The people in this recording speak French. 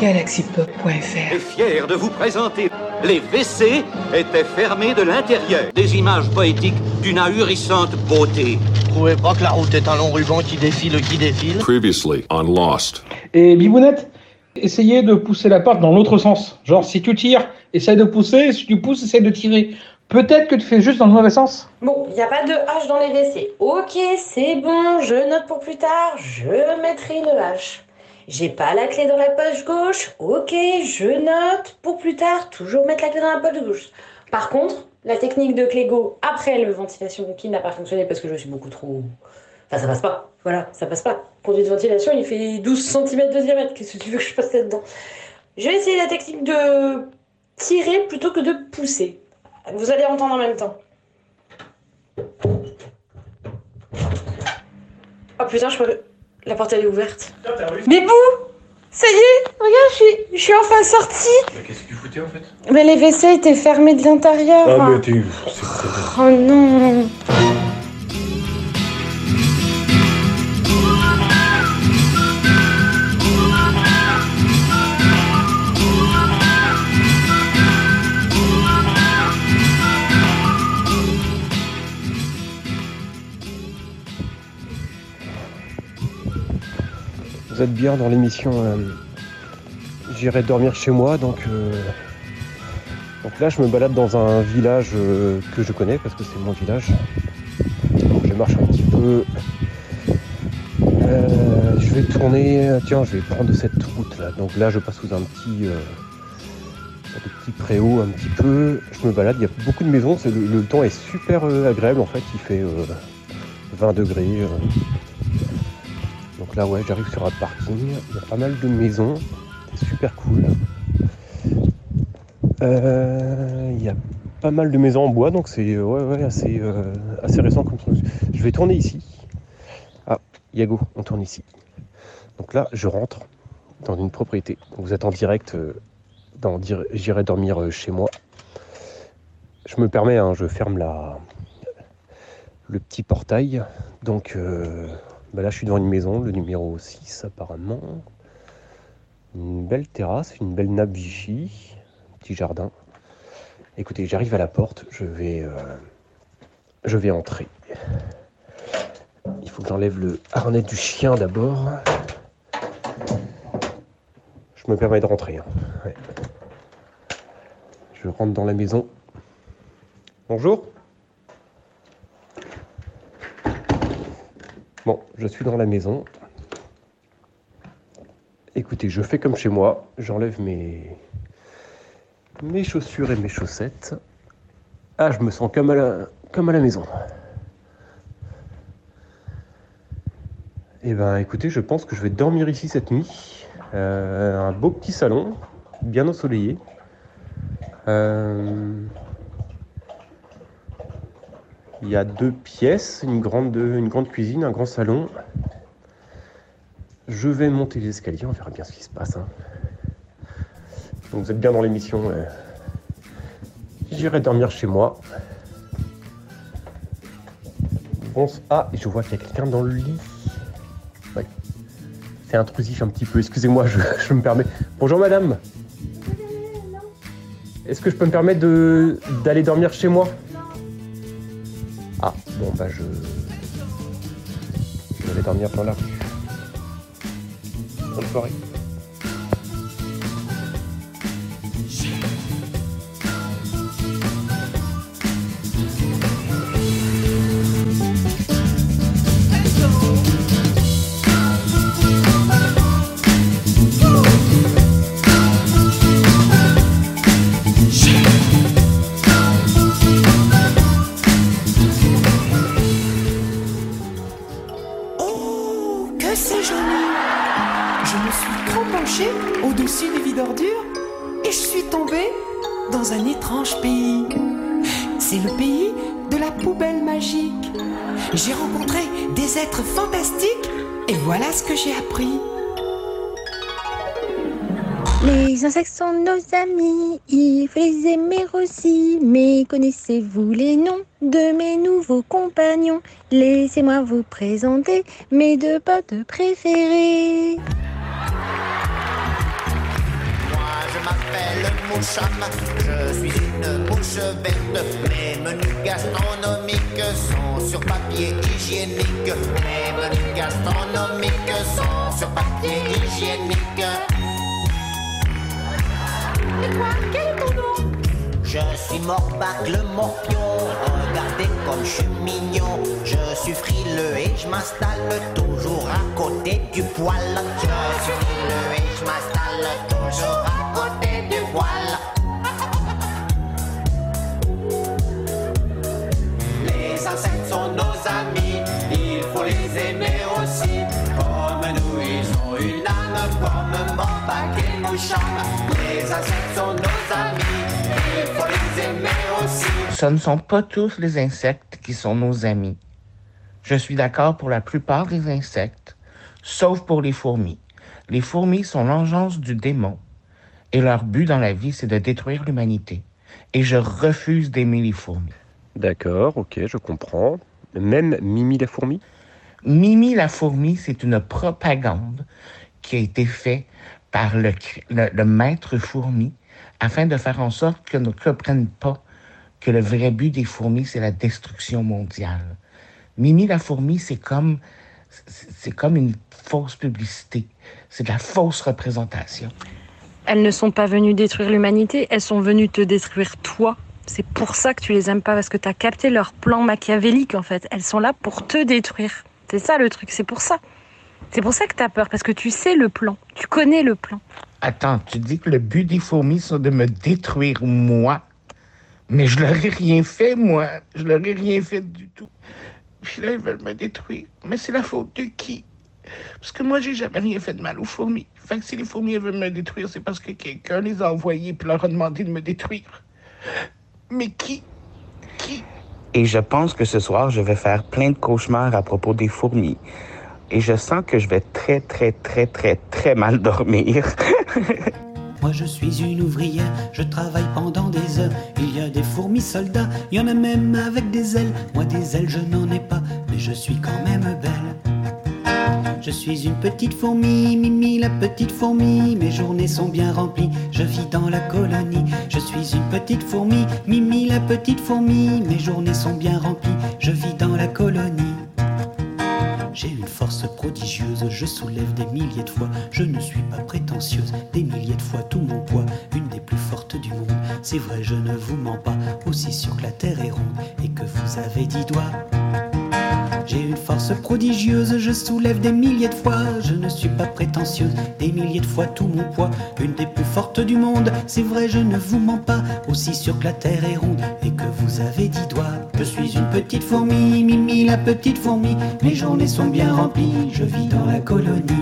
galaxypop.fr est fier de vous présenter les WC étaient fermés de l'intérieur. Des images poétiques d'une ahurissante beauté. trouvez pas que la route est un long ruban qui défile, qui défile? Previously on Lost. Et Bibounette, essayez de pousser la porte dans l'autre sens. Genre, si tu tires, essaye de pousser. Si tu pousses, essaye de tirer. Peut-être que tu fais juste dans le mauvais sens. Bon, il n'y a pas de hache dans les WC. Ok, c'est bon, je note pour plus tard, je mettrai une hache. J'ai pas la clé dans la poche gauche. Ok, je note pour plus tard, toujours mettre la clé dans la poche gauche. Par contre, la technique de Clégo après le ventilation qui n'a pas fonctionné parce que je suis beaucoup trop. Enfin, ça passe pas. Voilà, ça passe pas. Conduit de ventilation, il fait 12 cm de diamètre. Qu'est-ce que tu veux que je fasse là-dedans? Je vais essayer la technique de tirer plutôt que de pousser. Vous allez entendre en même temps. Oh putain, je crois que la porte elle est ouverte. Bibou Ça y est Regarde, je suis, je suis enfin sortie Qu'est-ce que tu foutais en fait? Mais les WC étaient fermés de l'intérieur. Ah mais t'es... c'est- c'est- Oh non Bien dans l'émission euh, J'irai dormir chez moi. Donc, euh, donc là, je me balade dans un village euh, que je connais parce que c'est mon village. Donc, je marche un petit peu. Je vais tourner. Tiens, je vais prendre cette route là. Donc là, je passe sous un petit. euh, un petit préau un petit peu. Je me balade. Il y a beaucoup de maisons. Le, temps est super agréable en fait. Il fait euh, 20 degrés. Là, ouais, j'arrive sur un parking. Il y a pas mal de maisons. C'est super cool. Euh, Il y a pas mal de maisons en bois, donc c'est euh, ouais, ouais, assez, euh, assez récent comme truc. Je vais tourner ici. Ah, Yago, on tourne ici. Donc là, je rentre dans une propriété. Donc vous êtes en direct J'irai dormir chez moi. Je me permets, hein, je ferme la, le petit portail. Donc euh, bah là, je suis devant une maison, le numéro 6 apparemment. Une belle terrasse, une belle nappe Vichy, petit jardin. Écoutez, j'arrive à la porte, je vais, euh, je vais entrer. Il faut que j'enlève le harnais du chien d'abord. Je me permets de rentrer. hein. Je rentre dans la maison. Bonjour. Bon, je suis dans la maison. Écoutez, je fais comme chez moi. J'enlève mes... chaussures et mes chaussettes. Ah, je me sens comme à la, comme à la maison. Eh ben, écoutez, je pense que je vais dormir ici cette nuit. Euh, un beau petit salon, bien ensoleillé. Euh, Il y a deux pièces, une grande, une grande cuisine, un grand salon. Je vais monter les escaliers, on verra bien ce qui se passe. hein. Vous êtes bien dans l'émission. J'irai dormir chez moi. Bon, ah, je vois qu'il y a quelqu'un dans le lit. Ouais. C'est intrusif un petit peu, excusez-moi, je, je me permets. Bonjour madame. Est-ce que je peux me permettre d'aller dormir chez moi? Ah, bon, bah je. Je vais dormir dans la rue. Bonne soirée. Au-dessus des vides ordures et je suis tombée dans un étrange pays. C'est le pays de la poubelle magique. J'ai rencontré des êtres fantastiques et voilà ce que j'ai appris. Les insectes sont nos amis, il faut les aimer aussi. Mais connaissez-vous les noms de mes nouveaux compagnons? Laissez-moi vous présenter mes deux potes préférés. M'appelle Moucham. Je suis une mouche verte. Mes menus gastronomiques sont sur papier hygiénique. Mes menus gastronomiques sont sur papier hygiénique. Et toi, quel est ton nom? Je suis Morbac le morpion, regardez comme je suis mignon. Je suis frileux et je m'installe toujours à côté du poil. Je suis frileux et je m'installe toujours à côté du poil. Les insectes sont nos amis, il faut les aimer aussi. Comme nous, ils ont une âme, comme Morbac et Moucham. Les insectes sont nos amis, Ce ne sont pas tous les insectes qui sont nos amis. Je suis d'accord pour la plupart des insectes, sauf pour les fourmis. Les fourmis sont l'engeance du démon, et leur but dans la vie, c'est de détruire l'humanité. Et je refuse d'aimer les fourmis. D'accord, ok, je comprends. Même Mimi la fourmi? Mimi la fourmi, c'est une propagande qui a été faite par le, le- le maître fourmi afin de faire en sorte qu'on ne comprenne pas que le vrai but des fourmis, c'est la destruction mondiale. Mimi la fourmi, c'est comme, c'est comme une fausse publicité. C'est de la fausse représentation. Elles ne sont pas venues détruire l'humanité, elles sont venues te détruire toi. C'est pour ça que tu les aimes pas, parce que tu as capté leur plan machiavélique en fait. Elles sont là pour te détruire. C'est ça le truc, c'est pour ça. C'est pour ça que tu as peur, parce que tu sais le plan, tu connais le plan. Attends, tu dis que le but des fourmis, c'est de me détruire moi? Mais je leur ai rien fait, moi. Je leur ai rien fait du tout. Puis là, ils veulent me détruire. Mais c'est la faute de qui? Parce que moi, j'ai jamais rien fait de mal aux fourmis. Fait que si les fourmis veulent me détruire, c'est parce que quelqu'un les a envoyées puis leur a demandé de me détruire. Mais qui? Qui? Et je pense que ce soir, je vais faire plein de cauchemars à propos des fourmis. Et je sens que je vais très, très, très, très, très mal dormir. Moi je suis une ouvrière, je travaille pendant des heures. Il y a des fourmis soldats, il y en a même avec des ailes. Moi des ailes je n'en ai pas, mais je suis quand même belle. Je suis une petite fourmi, Mimi la petite fourmi. Mes journées sont bien remplies, je vis dans la colonie. Je suis une petite fourmi, Mimi la petite fourmi. Mes journées sont bien remplies, je vis dans la colonie. J'ai une force prodigieuse, je soulève des milliers de fois. Je ne suis pas prétentieuse, des milliers de fois tout mon poids, une des plus fortes du monde. C'est vrai, je ne vous mens pas, aussi sûr que la terre est ronde et que vous avez dix doigts. J'ai une force prodigieuse, je soulève des milliers de fois. Je ne suis pas prétentieuse, des milliers de fois tout mon poids, une des plus fortes du monde. C'est vrai, je ne vous mens pas, aussi sûr que la terre est ronde et que vous avez dix doigts. Je suis une petite fourmi, Mimi la petite fourmi. Mes journées sont bien remplies, je vis dans la colonie.